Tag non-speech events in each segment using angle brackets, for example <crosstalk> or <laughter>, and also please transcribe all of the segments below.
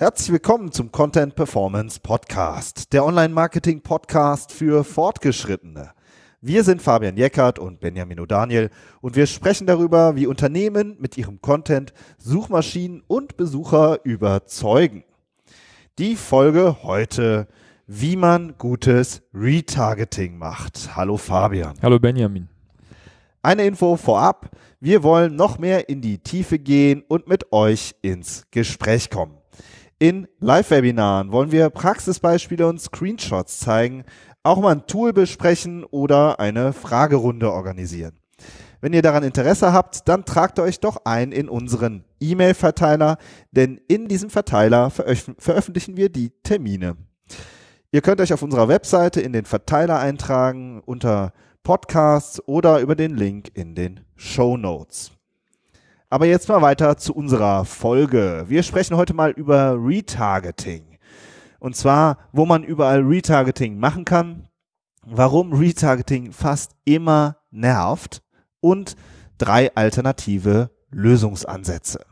Herzlich willkommen zum Content Performance Podcast, der Online-Marketing Podcast für Fortgeschrittene. Wir sind Fabian Jeckert und Benjamin O'Daniel und wir sprechen darüber, wie Unternehmen mit ihrem Content Suchmaschinen und Besucher überzeugen. Die Folge heute, wie man gutes Retargeting macht. Hallo Fabian. Hallo Benjamin. Eine Info vorab. Wir wollen noch mehr in die Tiefe gehen und mit euch ins Gespräch kommen. In Live-Webinaren wollen wir Praxisbeispiele und Screenshots zeigen, auch mal ein Tool besprechen oder eine Fragerunde organisieren. Wenn ihr daran Interesse habt, dann tragt euch doch ein in unseren E-Mail-Verteiler, denn in diesem Verteiler veröf veröffentlichen wir die Termine. Ihr könnt euch auf unserer Webseite in den Verteiler eintragen unter Podcasts oder über den Link in den Show Notes. Aber jetzt mal weiter zu unserer Folge. Wir sprechen heute mal über Retargeting. Und zwar, wo man überall Retargeting machen kann, warum Retargeting fast immer nervt und drei alternative Lösungsansätze.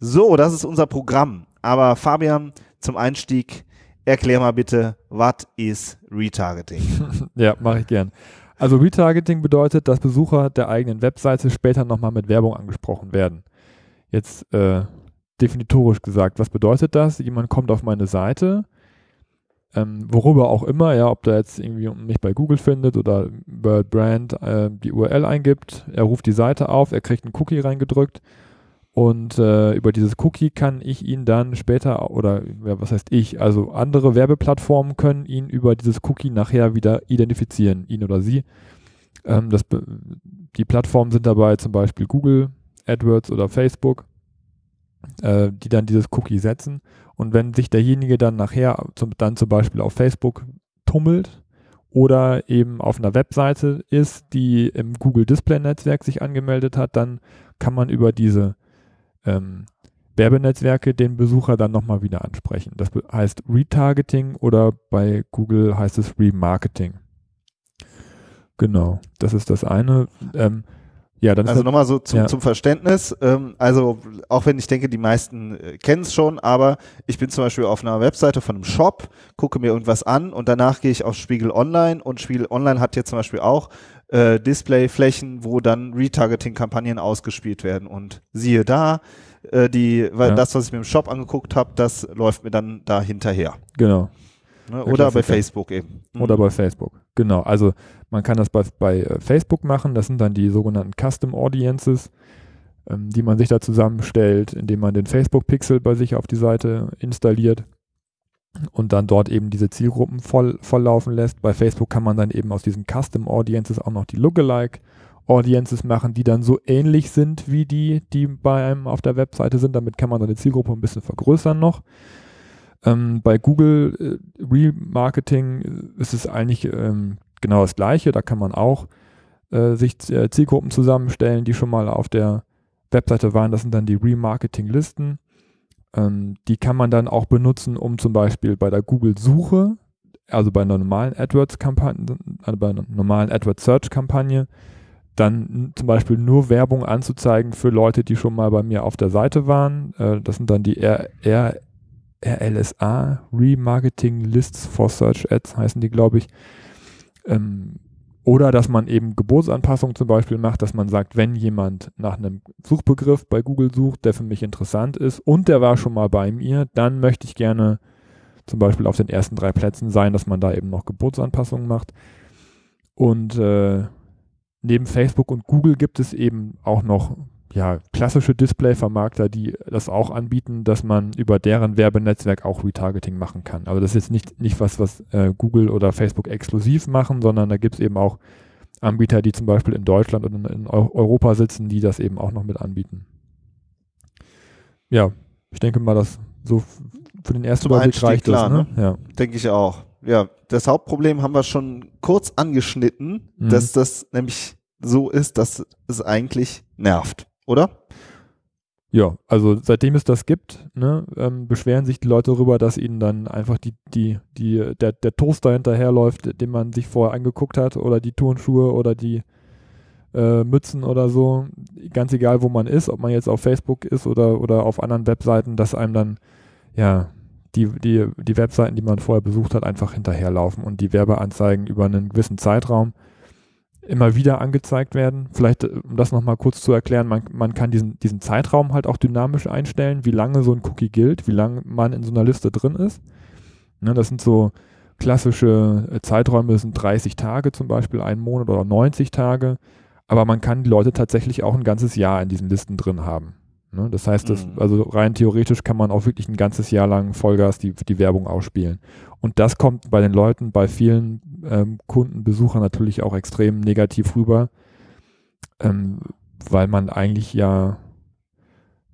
So, das ist unser Programm. Aber Fabian, zum Einstieg, erklär mal bitte, was ist Retargeting? <laughs> ja, mache ich gern. Also Retargeting bedeutet, dass Besucher der eigenen Webseite später nochmal mit Werbung angesprochen werden. Jetzt äh, definitorisch gesagt, was bedeutet das? Jemand kommt auf meine Seite, ähm, worüber auch immer, ja, ob der jetzt irgendwie mich bei Google findet oder über Brand äh, die URL eingibt, er ruft die Seite auf, er kriegt einen Cookie reingedrückt und äh, über dieses Cookie kann ich ihn dann später, oder ja, was heißt ich, also andere Werbeplattformen können ihn über dieses Cookie nachher wieder identifizieren, ihn oder sie. Ähm, das, die Plattformen sind dabei zum Beispiel Google, AdWords oder Facebook, äh, die dann dieses Cookie setzen. Und wenn sich derjenige dann nachher zum, dann zum Beispiel auf Facebook tummelt oder eben auf einer Webseite ist, die im Google Display Netzwerk sich angemeldet hat, dann kann man über diese ähm, Werbenetzwerke den Besucher dann nochmal wieder ansprechen. Das heißt Retargeting oder bei Google heißt es Remarketing. Genau, das ist das eine. Ähm, ja, dann also nochmal so zum, ja. zum Verständnis. Ähm, also auch wenn ich denke, die meisten äh, kennen es schon, aber ich bin zum Beispiel auf einer Webseite von einem Shop, gucke mir irgendwas an und danach gehe ich auf Spiegel Online und Spiegel Online hat jetzt zum Beispiel auch äh, Displayflächen, wo dann Retargeting-Kampagnen ausgespielt werden. Und siehe da, äh, die, weil ja. das, was ich mir im Shop angeguckt habe, das läuft mir dann da hinterher. Genau. Ne? Oder bei Facebook eben. Mhm. Oder bei Facebook. Genau. Also man kann das bei, bei äh, Facebook machen. Das sind dann die sogenannten Custom Audiences, ähm, die man sich da zusammenstellt, indem man den Facebook-Pixel bei sich auf die Seite installiert und dann dort eben diese Zielgruppen voll, volllaufen lässt. Bei Facebook kann man dann eben aus diesen Custom Audiences auch noch die Lookalike Audiences machen, die dann so ähnlich sind wie die, die bei einem auf der Webseite sind. Damit kann man die Zielgruppe ein bisschen vergrößern noch. Ähm, bei Google äh, Remarketing ist es eigentlich ähm, genau das Gleiche. Da kann man auch äh, sich äh, Zielgruppen zusammenstellen, die schon mal auf der Webseite waren. Das sind dann die Remarketing-Listen. Ähm, die kann man dann auch benutzen, um zum Beispiel bei der Google-Suche, also bei einer normalen AdWords-Kampagne, also bei einer normalen AdWords-Search-Kampagne, dann zum Beispiel nur Werbung anzuzeigen für Leute, die schon mal bei mir auf der Seite waren. Äh, das sind dann die R RLSA, Remarketing Lists for Search Ads heißen die, glaube ich. Ähm, oder dass man eben Geburtsanpassungen zum Beispiel macht, dass man sagt, wenn jemand nach einem Suchbegriff bei Google sucht, der für mich interessant ist und der war schon mal bei mir, dann möchte ich gerne zum Beispiel auf den ersten drei Plätzen sein, dass man da eben noch Geburtsanpassungen macht. Und äh, neben Facebook und Google gibt es eben auch noch ja, klassische Display-Vermarkter, die das auch anbieten, dass man über deren Werbenetzwerk auch Retargeting machen kann. Also das ist jetzt nicht, nicht was, was äh, Google oder Facebook exklusiv machen, sondern da gibt es eben auch Anbieter, die zum Beispiel in Deutschland und in Europa sitzen, die das eben auch noch mit anbieten. Ja, ich denke mal, dass so für den ersten Überblick reicht klar, das. Ne? ne? Ja. Denke ich auch. Ja, das Hauptproblem haben wir schon kurz angeschnitten, mhm. dass das nämlich so ist, dass es eigentlich nervt oder? Ja, also seitdem es das gibt, ne, ähm, beschweren sich die Leute darüber, dass ihnen dann einfach die, die, die, der, der Toaster hinterherläuft, den man sich vorher angeguckt hat, oder die Turnschuhe oder die äh, Mützen oder so. Ganz egal, wo man ist, ob man jetzt auf Facebook ist oder, oder auf anderen Webseiten, dass einem dann ja, die, die, die Webseiten, die man vorher besucht hat, einfach hinterherlaufen und die Werbeanzeigen über einen gewissen Zeitraum immer wieder angezeigt werden. Vielleicht, äh, um das nochmal kurz zu erklären, man, man kann diesen, diesen Zeitraum halt auch dynamisch einstellen, wie lange so ein Cookie gilt, wie lange man in so einer Liste drin ist. Ne, das sind so klassische äh, Zeiträume, das sind 30 Tage zum Beispiel, ein Monat oder 90 Tage. Aber man kann die Leute tatsächlich auch ein ganzes Jahr in diesen Listen drin haben. Ne? Das heißt, das, mhm. also rein theoretisch kann man auch wirklich ein ganzes Jahr lang Vollgas die, die Werbung ausspielen. Und das kommt bei den Leuten, bei vielen ähm, Kunden, Besuchern natürlich auch extrem negativ rüber, ähm, weil man eigentlich ja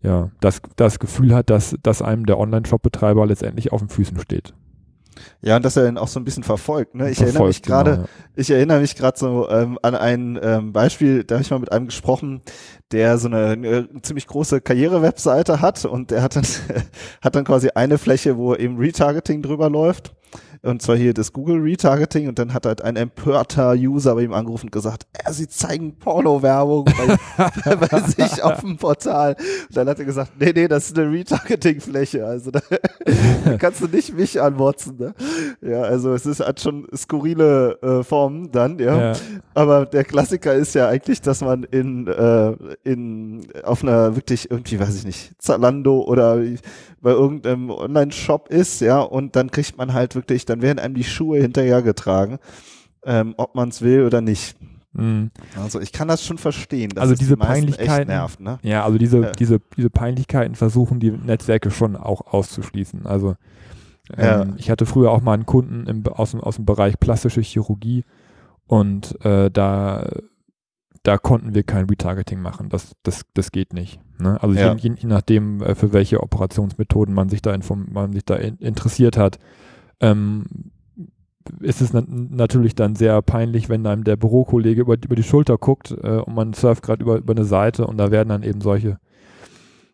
ja, das, das Gefühl hat, dass, dass einem der Online-Shop-Betreiber letztendlich auf den Füßen steht. Ja, und dass er ihn auch so ein bisschen verfolgt. Ne? Ich verfolgt, erinnere mich gerade, genau, ja. ich erinnere mich gerade so ähm, an ein ähm, Beispiel, da habe ich mal mit einem gesprochen, der so eine, eine ziemlich große Karriere-Webseite hat und der hat dann <laughs> hat dann quasi eine Fläche, wo eben Retargeting drüber läuft und zwar hier das Google Retargeting und dann hat halt ein empörter User bei ihm angerufen und gesagt, äh, sie zeigen Porno-Werbung bei, <laughs> bei sich auf dem Portal. Und dann hat er gesagt, nee, nee, das ist eine Retargeting-Fläche, also da <laughs> kannst du nicht mich anmotzen. Ne? Ja, also es ist hat schon skurrile äh, Formen dann, ja. ja. Aber der Klassiker ist ja eigentlich, dass man in, äh, in auf einer wirklich irgendwie, weiß ich nicht, Zalando oder bei irgendeinem Online-Shop ist, ja, und dann kriegt man halt wirklich, dann werden einem die Schuhe hinterhergetragen, ähm, ob man es will oder nicht. Mhm. Also ich kann das schon verstehen, dass also diese die Peinlichkeiten, nervt, ne? Ja, also diese, ja. diese, diese Peinlichkeiten versuchen die Netzwerke schon auch auszuschließen. Also ähm, ja. ich hatte früher auch mal einen Kunden im, aus, dem, aus dem Bereich plastische Chirurgie und äh, da da konnten wir kein Retargeting machen. Das, das, das geht nicht. Ne? Also ja. je, je, nachdem, äh, für welche Operationsmethoden man sich da, inform man sich da in, interessiert hat, ähm, ist es na natürlich dann sehr peinlich, wenn einem der Bürokollege über, über die Schulter guckt äh, und man surft gerade über, über eine Seite und da werden dann eben solche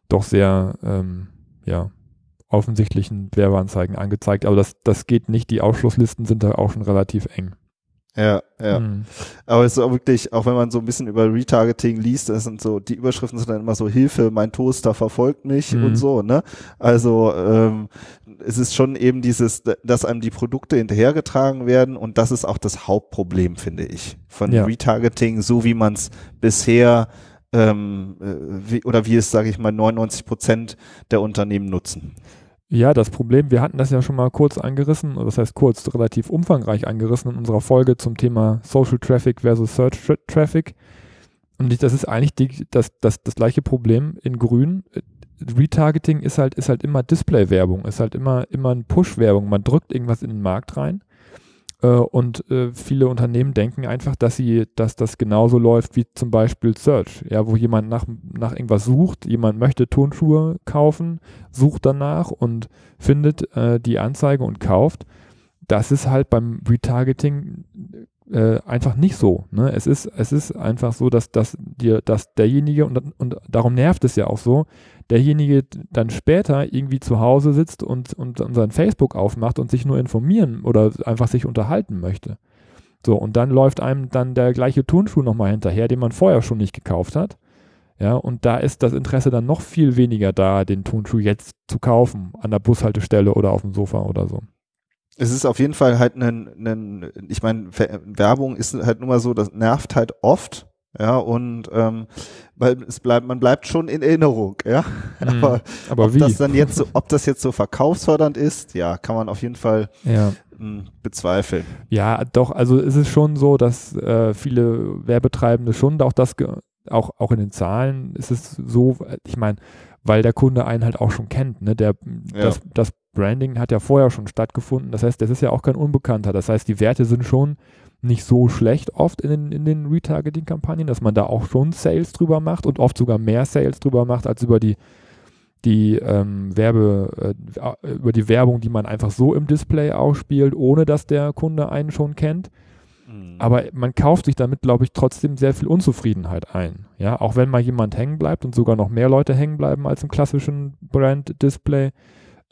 doch sehr ähm, ja, offensichtlichen Werbeanzeigen angezeigt. Aber das, das geht nicht. Die Ausschlusslisten sind da auch schon relativ eng. Ja, ja. Mhm. Aber es ist auch wirklich, auch wenn man so ein bisschen über Retargeting liest, das sind so, die Überschriften sind dann immer so Hilfe, mein Toaster verfolgt mich mhm. und so, ne? Also ähm, es ist schon eben dieses, dass einem die Produkte hinterhergetragen werden und das ist auch das Hauptproblem, finde ich, von ja. Retargeting, so wie man es bisher ähm, äh, wie, oder wie es, sage ich mal, 99 Prozent der Unternehmen nutzen. Ja, das Problem, wir hatten das ja schon mal kurz angerissen, das heißt kurz, relativ umfangreich angerissen in unserer Folge zum Thema Social Traffic versus Search Traffic. Und das ist eigentlich die, das, das, das gleiche Problem in Grün. Retargeting ist halt, ist halt immer Display-Werbung, ist halt immer, immer ein Push-Werbung. Man drückt irgendwas in den Markt rein und äh, viele Unternehmen denken einfach, dass sie, dass das genauso läuft wie zum Beispiel Search, ja, wo jemand nach, nach irgendwas sucht, jemand möchte Turnschuhe kaufen, sucht danach und findet äh, die Anzeige und kauft. Das ist halt beim Retargeting äh, einfach nicht so. Ne? Es, ist, es ist einfach so, dass, dass, dir, dass derjenige, und, und darum nervt es ja auch so, derjenige dann später irgendwie zu Hause sitzt und, und, und sein Facebook aufmacht und sich nur informieren oder einfach sich unterhalten möchte. So, und dann läuft einem dann der gleiche Turnschuh nochmal hinterher, den man vorher schon nicht gekauft hat. Ja, und da ist das Interesse dann noch viel weniger da, den Turnschuh jetzt zu kaufen, an der Bushaltestelle oder auf dem Sofa oder so es ist auf jeden Fall halt ein, ich meine, Werbung ist halt nur mal so, das nervt halt oft, ja, und ähm, weil es bleibt, man bleibt schon in Erinnerung, ja. Mhm. <laughs> Aber, aber ob wie? das dann jetzt so, ob das jetzt so verkaufsfördernd ist, ja, kann man auf jeden Fall ja. hm, bezweifeln. Ja, doch, also ist es schon so, dass äh, viele Werbetreibende schon auch das auch, auch in den Zahlen ist es so, ich meine, weil der Kunde einen halt auch schon kennt. Ne? Der, ja. das, das Branding hat ja vorher schon stattgefunden. Das heißt, das ist ja auch kein Unbekannter. Das heißt, die Werte sind schon nicht so schlecht oft in den, in den Retargeting-Kampagnen, dass man da auch schon Sales drüber macht und oft sogar mehr Sales drüber macht als über die, die ähm, Werbe, äh, über die Werbung, die man einfach so im Display ausspielt, ohne dass der Kunde einen schon kennt. Mhm. Aber man kauft sich damit, glaube ich, trotzdem sehr viel Unzufriedenheit ein. Ja, auch wenn mal jemand hängen bleibt und sogar noch mehr Leute hängen bleiben als im klassischen Brand-Display,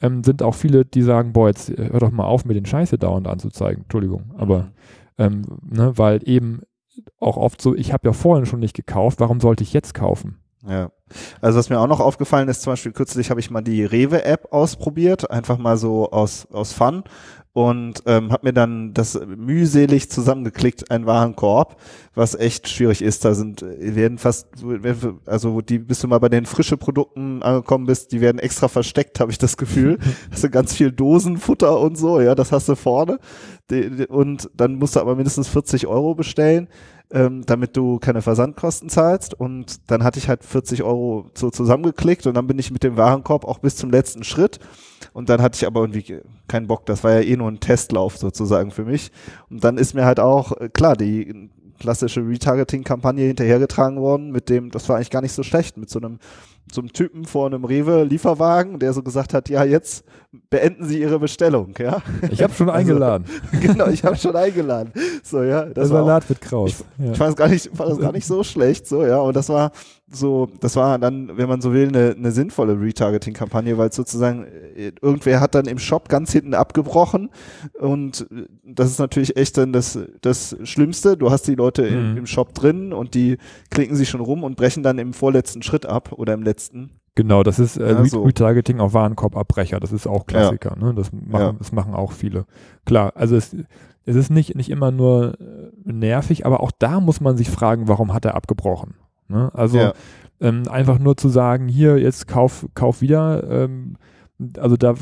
ähm, sind auch viele, die sagen, boah, jetzt äh, hör doch mal auf, mir den Scheiße dauernd anzuzeigen. Entschuldigung. Mhm. Ähm, ne, weil eben auch oft so, ich habe ja vorhin schon nicht gekauft, warum sollte ich jetzt kaufen? Ja. Also was mir auch noch aufgefallen ist, zum Beispiel kürzlich habe ich mal die Rewe-App ausprobiert, einfach mal so aus, aus Fun und ähm, habe mir dann das mühselig zusammengeklickt, ein Warenkorb, was echt schwierig ist. Da sind werden fast, also die, bis du mal bei den frische Produkten angekommen bist, die werden extra versteckt, habe ich das Gefühl. <laughs> hast du ganz viel Dosenfutter und so, ja, das hast du vorne. Und dann musst du aber mindestens 40 Euro bestellen ähm, damit du keine Versandkosten zahlst. Und dann hatte ich halt 40 Euro so zusammengeklickt und dann bin ich mit dem Warenkorb auch bis zum letzten Schritt. Und dann hatte ich aber irgendwie keinen Bock. Das war ja eh nur ein Testlauf sozusagen für mich. Und dann ist mir halt auch, äh, klar, die klassische Retargeting-Kampagne hinterhergetragen worden, mit dem, das war eigentlich gar nicht so schlecht, mit so einem einem Typen vor einem Rewe-Lieferwagen, der so gesagt hat, ja, jetzt beenden Sie Ihre Bestellung, ja. Ich habe schon <laughs> also, eingeladen. Also, <laughs> genau, ich habe schon eingeladen. So, ja. Das Der Salat wird kraus. Ich, ja. ich fand es gar nicht, fand es gar nicht so schlecht, so, ja. Und das war so, das war dann, wenn man so will, eine, eine sinnvolle Retargeting-Kampagne, weil sozusagen äh, irgendwer hat dann im Shop ganz hinten abgebrochen und das ist natürlich echt dann das, das Schlimmste. Du hast die Leute mhm. im, im Shop drin und die klicken sich schon rum und brechen dann im vorletzten Schritt ab oder im letzten. Genau, das ist äh, ja, so. Retargeting auf Warenkorbabbrecher. Das ist auch Klassiker. Ja. Ne? Das, machen, ja. das machen auch viele. Klar, also es, es ist nicht, nicht immer nur äh, nervig, aber auch da muss man sich fragen, warum hat er abgebrochen? Ne? Also ja. ähm, einfach nur zu sagen, hier, jetzt kauf, kauf wieder. Ähm, also da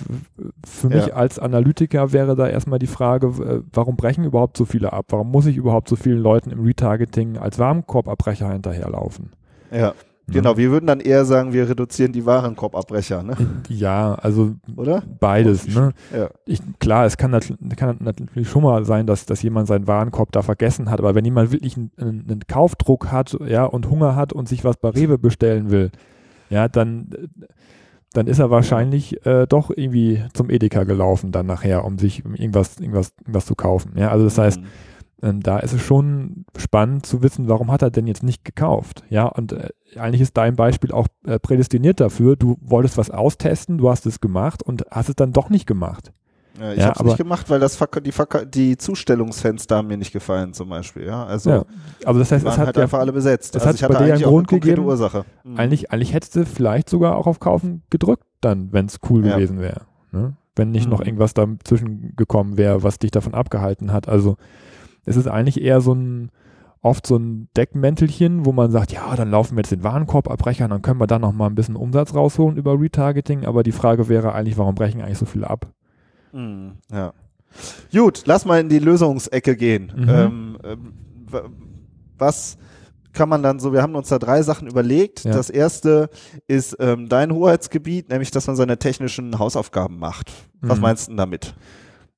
für mich ja. als Analytiker wäre da erstmal die Frage, äh, warum brechen überhaupt so viele ab? Warum muss ich überhaupt so vielen Leuten im Retargeting als Warenkorbabbrecher hinterherlaufen? Ja. Ne? Genau, wir würden dann eher sagen, wir reduzieren die Warenkorbabbrecher, ne? Ja, also Oder? beides, ne? Ja. Ich, klar, es kann, kann, natürlich schon mal sein, dass, dass jemand seinen Warenkorb da vergessen hat, aber wenn jemand wirklich einen, einen Kaufdruck hat, ja, und Hunger hat und sich was bei Rewe bestellen will, ja, dann, dann ist er wahrscheinlich äh, doch irgendwie zum Edeka gelaufen dann nachher, um sich irgendwas, irgendwas, irgendwas zu kaufen. Ja, also das heißt, mhm ähm, da ist es schon spannend zu wissen, warum hat er denn jetzt nicht gekauft? Ja, und äh, eigentlich ist dein Beispiel auch äh, prädestiniert dafür. Du wolltest was austesten, du hast es gemacht und hast es dann doch nicht gemacht. Ja, ich ja, habe es nicht gemacht, weil das die, die Zustellungsfenster haben mir nicht gefallen zum Beispiel. Ja, also ja. also das heißt, es hat halt ja, einfach alle besetzt. Das also hat bei dir einen Grund gegeben. Ursache. Mhm. Eigentlich, eigentlich hättest du vielleicht sogar auch auf Kaufen gedrückt, dann, wenn es cool ja. gewesen wäre. Ne? Wenn nicht mhm. noch irgendwas dazwischen gekommen wäre, was dich davon abgehalten hat. Also es ist eigentlich eher so ein, oft so ein Deckmäntelchen, wo man sagt, ja, dann laufen wir jetzt den Warenkorb abbrechen, dann können wir da noch mal ein bisschen Umsatz rausholen über Retargeting. Aber die Frage wäre eigentlich, warum brechen eigentlich so viele ab? Mhm, ja. Gut, lass mal in die Lösungsecke gehen. Mhm. Ähm, ähm, was kann man dann so, wir haben uns da drei Sachen überlegt. Ja. Das erste ist ähm, dein Hoheitsgebiet, nämlich, dass man seine technischen Hausaufgaben macht. Was mhm. meinst du damit?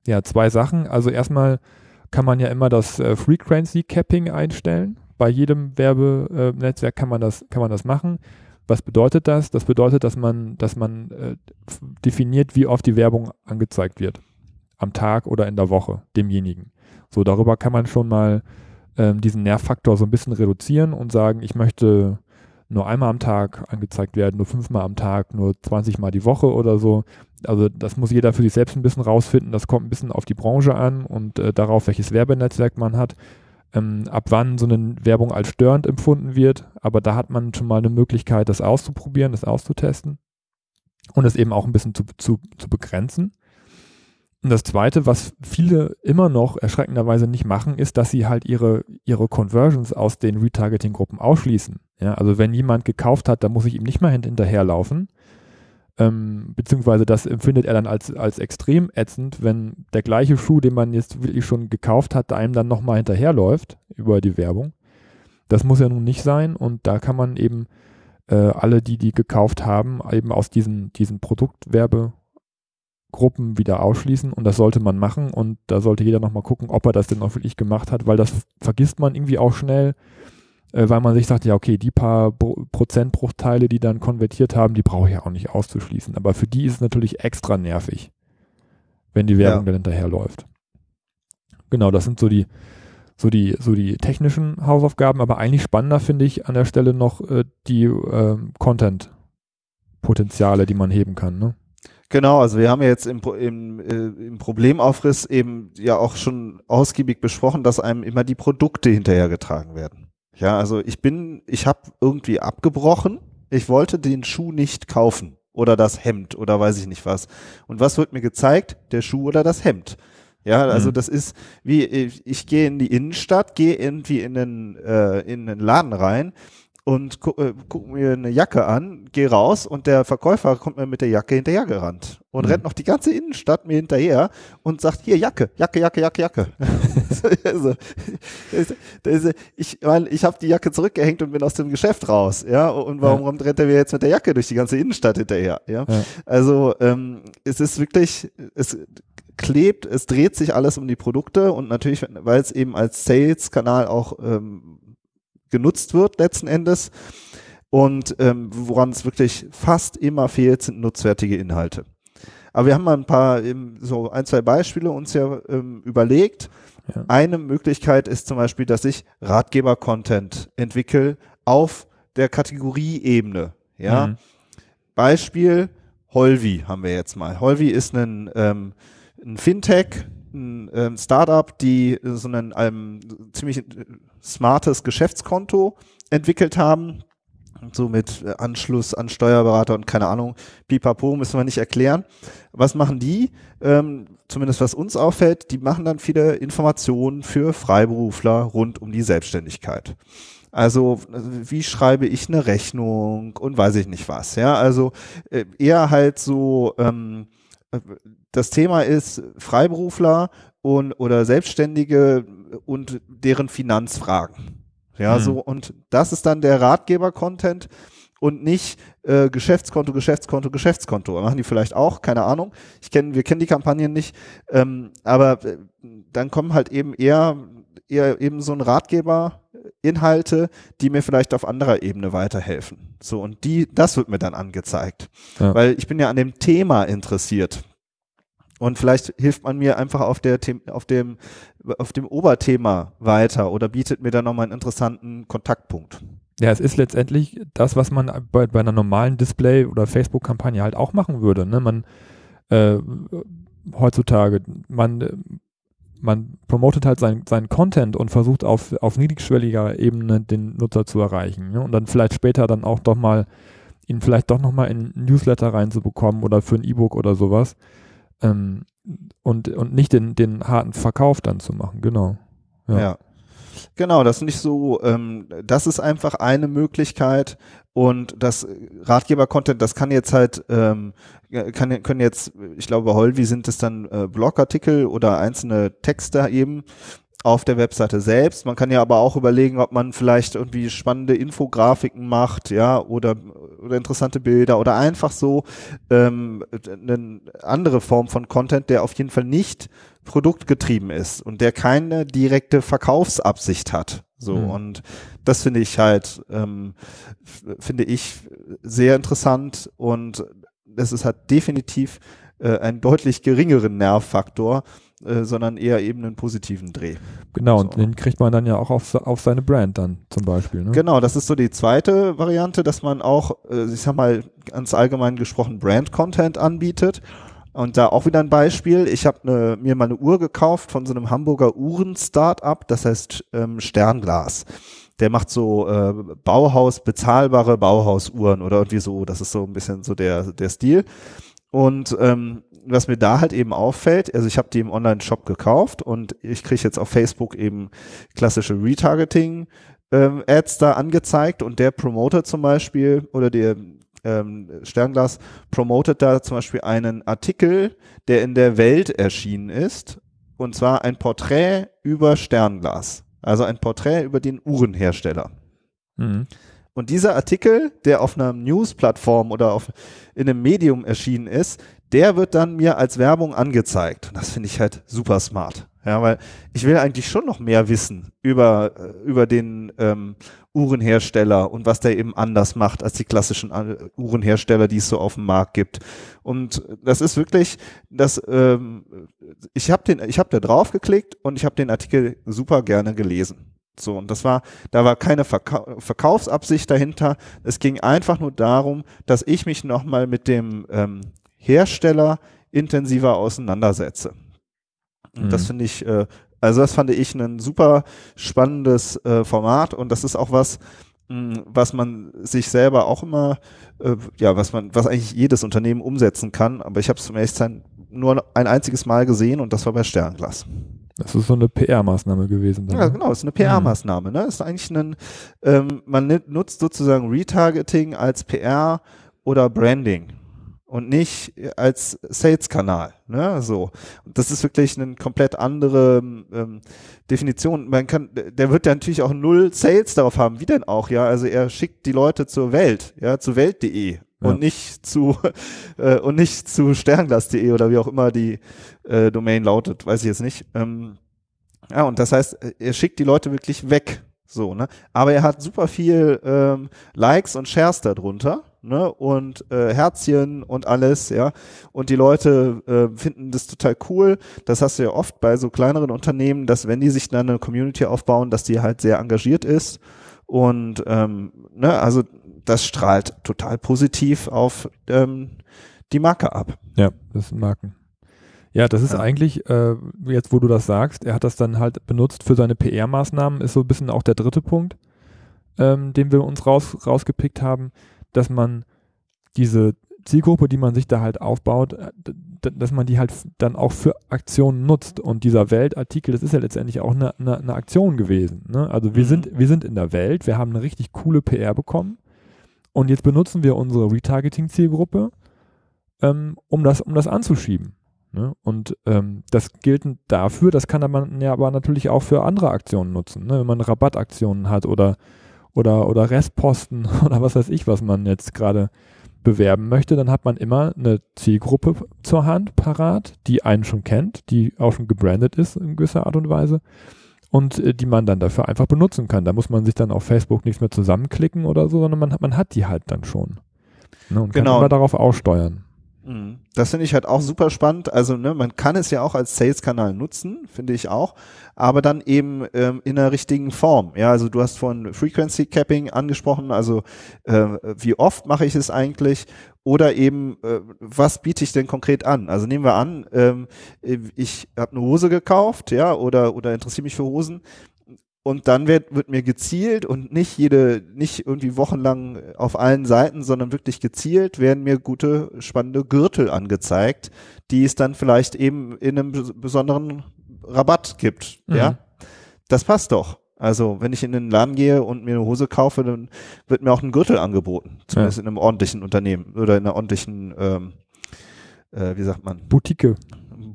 Ja, zwei Sachen. Also erstmal kann man ja immer das äh, Frequency Capping einstellen. Bei jedem Werbenetzwerk kann man das, kann man das machen. Was bedeutet das? Das bedeutet, dass man, dass man äh, definiert, wie oft die Werbung angezeigt wird. Am Tag oder in der Woche, demjenigen. So, darüber kann man schon mal ähm, diesen Nervfaktor so ein bisschen reduzieren und sagen, ich möchte nur einmal am Tag angezeigt werden, nur fünfmal am Tag, nur 20 Mal die Woche oder so. Also das muss jeder für sich selbst ein bisschen rausfinden. Das kommt ein bisschen auf die Branche an und äh, darauf, welches Werbenetzwerk man hat. Ähm, ab wann so eine Werbung als störend empfunden wird. Aber da hat man schon mal eine Möglichkeit, das auszuprobieren, das auszutesten und es eben auch ein bisschen zu, zu, zu begrenzen. Und das Zweite, was viele immer noch erschreckenderweise nicht machen, ist, dass sie halt ihre, ihre Conversions aus den Retargeting-Gruppen ausschließen. Ja, also wenn jemand gekauft hat, dann muss ich ihm nicht mal hinterherlaufen. Ähm, beziehungsweise das empfindet er dann als, als extrem ätzend, wenn der gleiche Schuh, den man jetzt wirklich schon gekauft hat, einem dann nochmal hinterherläuft über die Werbung. Das muss ja nun nicht sein und da kann man eben äh, alle, die die gekauft haben, eben aus diesen, diesen Produktwerbe Gruppen wieder ausschließen und das sollte man machen und da sollte jeder nochmal gucken, ob er das denn auch wirklich gemacht hat, weil das vergisst man irgendwie auch schnell, äh, weil man sich sagt, ja okay, die paar Pro Prozentbruchteile, die dann konvertiert haben, die brauche ich ja auch nicht auszuschließen, aber für die ist es natürlich extra nervig, wenn die Werbung ja. dann hinterherläuft. Genau, das sind so die so die so die technischen Hausaufgaben, aber eigentlich spannender finde ich an der Stelle noch äh, die äh, Content Potenziale, die man heben kann, ne? Genau, also wir haben ja jetzt im, im, äh, im Problemaufriss eben ja auch schon ausgiebig besprochen, dass einem immer die Produkte hinterhergetragen werden. Ja, also ich bin, ich habe irgendwie abgebrochen, Ich wollte den Schuh nicht kaufen oder das Hemd oder weiß ich nicht was. Und was wird mir gezeigt? Der Schuh oder das Hemd. Ja, also mhm. das ist wie ich, ich gehe in die Innenstadt, gehe irgendwie in den äh, in den Laden rein und gu äh, guck mir eine Jacke an, gehe raus und der Verkäufer kommt mir mit der Jacke hinterher gerannt und mhm. rennt noch die ganze Innenstadt mir hinterher und sagt, hier Jacke, Jacke, Jacke, Jacke, Jacke. <laughs> also, ich meine, ich habe die Jacke zurückgehängt und bin aus dem Geschäft raus, ja, und warum ja. rennt er mir jetzt mit der Jacke durch die ganze Innenstadt hinterher, ja? ja. Also ähm, es ist wirklich, es klebt, es dreht sich alles um die Produkte und natürlich, weil es eben als Sales-Kanal auch ähm, genutzt wird letzten Endes. Und ähm, woran es wirklich fast immer fehlt, sind nutzwertige Inhalte. Aber wir haben mal ein paar, eben so ein, zwei Beispiele uns ja ähm, überlegt. Ja. Eine Möglichkeit ist zum Beispiel, dass ich Ratgeber-Content entwickle auf der Kategorieebene. Ja. Mhm. Beispiel Holvi haben wir jetzt mal. Holvi ist ein, ähm, ein Fintech, ein ähm, Startup, die so ein ähm, ziemlich smartes Geschäftskonto entwickelt haben. So mit äh, Anschluss an Steuerberater und keine Ahnung, pipapo, müssen wir nicht erklären. Was machen die? Ähm, zumindest was uns auffällt, die machen dann viele Informationen für Freiberufler rund um die Selbstständigkeit. Also wie schreibe ich eine Rechnung und weiß ich nicht was. Ja, also äh, eher halt so. Ähm, äh, das Thema ist Freiberufler und oder Selbstständige und deren Finanzfragen. Ja, mhm. so und das ist dann der Ratgeber-Content und nicht äh, Geschäftskonto, Geschäftskonto, Geschäftskonto. Machen die vielleicht auch, keine Ahnung. Ich kenne, wir kennen die Kampagnen nicht, ähm, aber äh, dann kommen halt eben eher eher eben so ein Ratgeber Inhalte, die mir vielleicht auf anderer Ebene weiterhelfen. So und die, das wird mir dann angezeigt, ja. weil ich bin ja an dem Thema interessiert. Und vielleicht hilft man mir einfach auf der auf dem auf dem Oberthema weiter oder bietet mir dann nochmal einen interessanten Kontaktpunkt. Ja, es ist letztendlich das, was man bei, bei einer normalen Display- oder Facebook-Kampagne halt auch machen würde. Ne? Man äh, heutzutage, man, man promotet halt seinen sein Content und versucht auf, auf niedrigschwelliger Ebene den Nutzer zu erreichen. Ne? Und dann vielleicht später dann auch doch mal, ihn vielleicht doch nochmal in Newsletter reinzubekommen oder für ein E-Book oder sowas ähm, und, und nicht den, den harten Verkauf dann zu machen, genau. Ja. ja. Genau, das ist nicht so, ähm, das ist einfach eine Möglichkeit und das Ratgeber-Content, das kann jetzt halt, ähm, kann, können jetzt, ich glaube, Holvi sind es dann äh, Blogartikel oder einzelne Texte eben auf der Webseite selbst. Man kann ja aber auch überlegen, ob man vielleicht irgendwie spannende Infografiken macht, ja, oder, oder interessante Bilder oder einfach so ähm, eine andere Form von Content, der auf jeden Fall nicht produktgetrieben ist und der keine direkte Verkaufsabsicht hat. So mhm. und das finde ich halt, ähm, finde ich sehr interessant und es ist halt definitiv äh, einen deutlich geringeren Nervfaktor, äh, sondern eher eben einen positiven Dreh. Genau, so. und den kriegt man dann ja auch auf, auf seine Brand dann zum Beispiel. Ne? Genau, das ist so die zweite Variante, dass man auch, äh, ich sag mal, ganz allgemein gesprochen Brand-Content anbietet. Und da auch wieder ein Beispiel. Ich habe ne, mir mal eine Uhr gekauft von so einem Hamburger Uhren-Startup, das heißt ähm, Sternglas. Der macht so äh, Bauhaus, bezahlbare Bauhausuhren oder irgendwie so. Das ist so ein bisschen so der, der Stil. Und ähm, was mir da halt eben auffällt, also ich habe die im Online-Shop gekauft und ich kriege jetzt auf Facebook eben klassische Retargeting ähm, da angezeigt und der promotet zum Beispiel oder der ähm, Sternglas promotet da zum Beispiel einen Artikel, der in der Welt erschienen ist und zwar ein Porträt über Sternglas, also ein Porträt über den Uhrenhersteller. Mhm. Und dieser Artikel, der auf einer News-Plattform oder auf, in einem Medium erschienen ist, der wird dann mir als Werbung angezeigt. Und das finde ich halt super smart. Ja, weil ich will eigentlich schon noch mehr wissen über, äh, über den ähm, Uhrenhersteller und was der eben anders macht als die klassischen äh, Uhrenhersteller, die es so auf dem Markt gibt. Und das ist wirklich, das, ähm, ich habe den, ich habe da drauf geklickt und ich habe den Artikel super gerne gelesen. So, und das war, da war keine Verkau Verkaufsabsicht dahinter. Es ging einfach nur darum, dass ich mich nochmal mit dem ähm, Hersteller intensiver auseinandersetze. Mhm. das finde ich, äh, also das fand ich ein super spannendes äh, Format und das ist auch was, mh, was man sich selber auch immer, äh, ja, was man, was eigentlich jedes Unternehmen umsetzen kann, aber ich habe es zum sein nur ein einziges Mal gesehen und das war bei Sternglas. Das ist so eine PR-Maßnahme gewesen. Dann, Ja, ne? genau, ist eine PR-Maßnahme. Ne? Ist eigentlich ein, ähm, man nutzt sozusagen Retargeting als PR oder Branding und nicht als Sales-Kanal. Ne? So. Und das ist wirklich eine komplett andere ähm, Definition. Man kann, der wird ja natürlich auch null Sales darauf haben. Wie denn auch? Ja, also er schickt die Leute zur Welt, ja, zu Welt.de. Und nicht zu <laughs> äh, und nicht zu sternglas.de oder wie auch immer die äh, Domain lautet, weiß ich jetzt nicht. Ähm, ja, und das heißt, er schickt die Leute wirklich weg. So, ne? Aber er hat super viel ähm, Likes und Shares darunter, ne? Und äh, Herzchen und alles, ja. Und die Leute äh, finden das total cool. Das hast du ja oft bei so kleineren Unternehmen, dass wenn die sich dann eine Community aufbauen, dass die halt sehr engagiert ist. Und ähm, ne, also das strahlt total positiv auf ähm, die Marke ab. Ja, das sind Marken. Ja, das ist Ja. eigentlich, äh, jetzt wo du das sagst, er hat das dann halt benutzt für seine PR-Maßnahmen, ist so ein bisschen auch der dritte Punkt, ähm, den wir uns raus, rausgepickt haben, dass man diese Zielgruppe, die man sich da halt aufbaut, äh, dass man die halt dann auch für Aktionen nutzt. Und dieser Weltartikel, das ist ja letztendlich auch eine, eine, eine Aktion gewesen. Ne? Also wir Mhm. sind, wir sind in der Welt, wir haben eine richtig coole PR bekommen und jetzt benutzen wir unsere Retargeting-Zielgruppe, ähm, um, das, um das anzuschieben. Ne? Und ähm, das gilt dafür, das kann man ja aber natürlich auch für andere Aktionen nutzen. Ne? Wenn man Rabattaktionen hat oder, oder, oder Restposten <laughs> oder was weiß ich, was man jetzt gerade bewerben möchte, dann hat man immer eine Zielgruppe zur Hand parat, die einen schon kennt, die auch schon gebrandet ist in gewisser Art und Weise und äh, die man dann dafür einfach benutzen kann. Da muss man sich dann auf Facebook nichts mehr zusammenklicken oder so, sondern man, hat- man hat die halt dann schon. Ne, und Genau. kann immer darauf aussteuern. Mhm. Das finde ich halt auch super spannend. Also ne, man kann es ja auch als Sales-Kanal nutzen, finde ich auch, aber dann eben ähm, in der richtigen Form. Ja, also du hast von Frequency Capping angesprochen, also äh, wie oft mache ich es eigentlich oder eben äh, was biete ich denn konkret an? Also nehmen wir an, ähm, ich habe eine Hose gekauft, ja, oder oder interessiere mich für Hosen. Und dann wird, wird mir gezielt und nicht jede, nicht irgendwie wochenlang auf allen Seiten, sondern wirklich gezielt werden mir gute, spannende Gürtel angezeigt, die es dann vielleicht eben in einem bes- besonderen Rabatt gibt. Mhm. Ja, das passt doch. Also wenn ich in den Laden gehe und mir eine Hose kaufe, dann wird mir auch ein Gürtel angeboten. Zumindest in einem ordentlichen Unternehmen oder in einer ordentlichen, ähm, äh, wie sagt man, Boutique,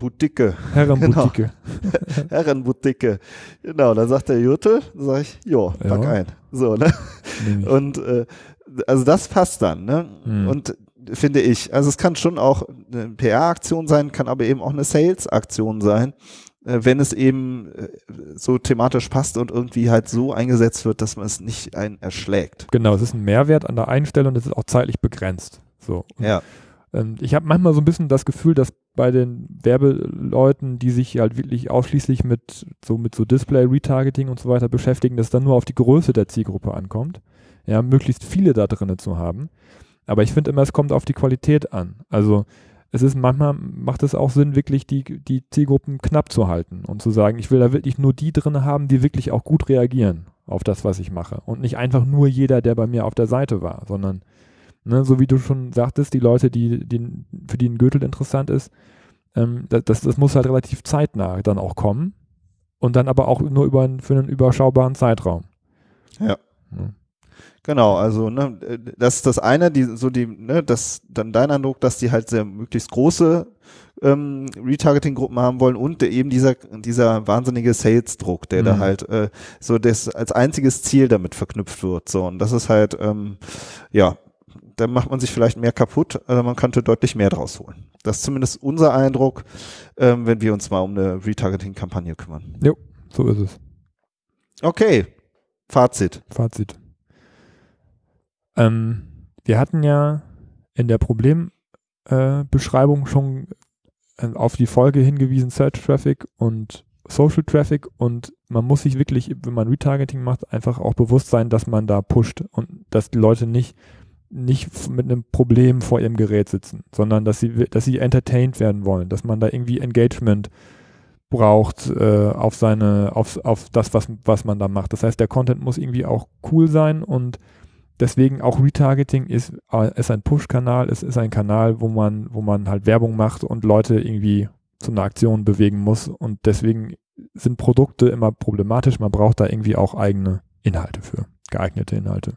Boutique. Herrenboutique. <laughs> Herrenboutique. Genau, dann sagt der Jürtel, dann sag ich, jo, pack Ja. ein. So, ne? Und äh, also das passt dann, ne? Mhm. Und finde ich, also es kann schon auch eine PR-Aktion sein, kann aber eben auch eine Sales-Aktion sein, äh, wenn es eben äh, so thematisch passt und irgendwie halt so eingesetzt wird, dass man es nicht einen erschlägt. Genau, es ist ein Mehrwert an der einen Stelle und es ist auch zeitlich begrenzt. So. Und, Ja. ähm, ich habe manchmal so ein bisschen das Gefühl, dass bei den Werbeleuten, die sich halt wirklich ausschließlich mit so mit so Display-Retargeting und so weiter beschäftigen, dass dann nur auf die Größe der Zielgruppe ankommt. Ja, möglichst viele da drinnen zu haben. Aber ich finde immer, es kommt auf die Qualität an. Also es ist manchmal macht es auch Sinn, wirklich die, die Zielgruppen knapp zu halten und zu sagen, ich will da wirklich nur die drin haben, die wirklich auch gut reagieren auf das, was ich mache. Und nicht einfach nur jeder, der bei mir auf der Seite war, sondern ne, so wie du schon sagtest, die Leute, die, die für die ein Gürtel interessant ist, ähm, das, das, muss halt relativ zeitnah dann auch kommen und dann aber auch nur über einen, für einen überschaubaren Zeitraum. Ja. Ja. Genau, also ne, das ist das eine, die so die, ne, das dann dein Eindruck, dass die halt sehr möglichst große ähm, Retargeting-Gruppen haben wollen und eben dieser dieser wahnsinnige Sales-Druck, der da Mhm. halt äh, so das als einziges Ziel damit verknüpft wird. So und das ist halt ähm, ja, da macht man sich vielleicht mehr kaputt, also man könnte deutlich mehr draus holen. Das ist zumindest unser Eindruck, ähm, wenn wir uns mal um eine Retargeting-Kampagne kümmern. So ist es. Okay, Fazit. Fazit. Ähm, wir hatten ja in der Problembeschreibung äh, schon äh, auf die Folge hingewiesen, Search Traffic und Social Traffic und man muss sich wirklich, wenn man Retargeting macht, einfach auch bewusst sein, dass man da pusht und dass die Leute nicht nicht mit einem Problem vor ihrem Gerät sitzen, sondern dass sie, dass sie entertained werden wollen, dass man da irgendwie Engagement braucht äh, auf seine, auf, auf das, was, was man da macht. Das heißt, der Content muss irgendwie auch cool sein und deswegen auch Retargeting ist, äh, ist ein Push-Kanal, es ist ein Kanal, wo man, wo man halt Werbung macht und Leute irgendwie zu einer Aktion bewegen muss und deswegen sind Produkte immer problematisch. Man braucht da irgendwie auch eigene Inhalte für, geeignete Inhalte.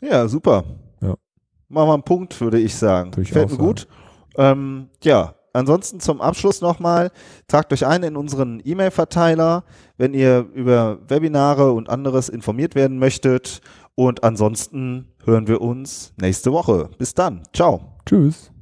Ja, super. Ja. Machen wir einen Punkt, würde ich sagen. Würde ich Fällt mir sagen. gut. Ähm, ja, ansonsten zum Abschluss nochmal, tragt euch ein in unseren E-Mail-Verteiler, wenn ihr über Webinare und anderes informiert werden möchtet. Und ansonsten hören wir uns nächste Woche. Bis dann. Ciao. Tschüss.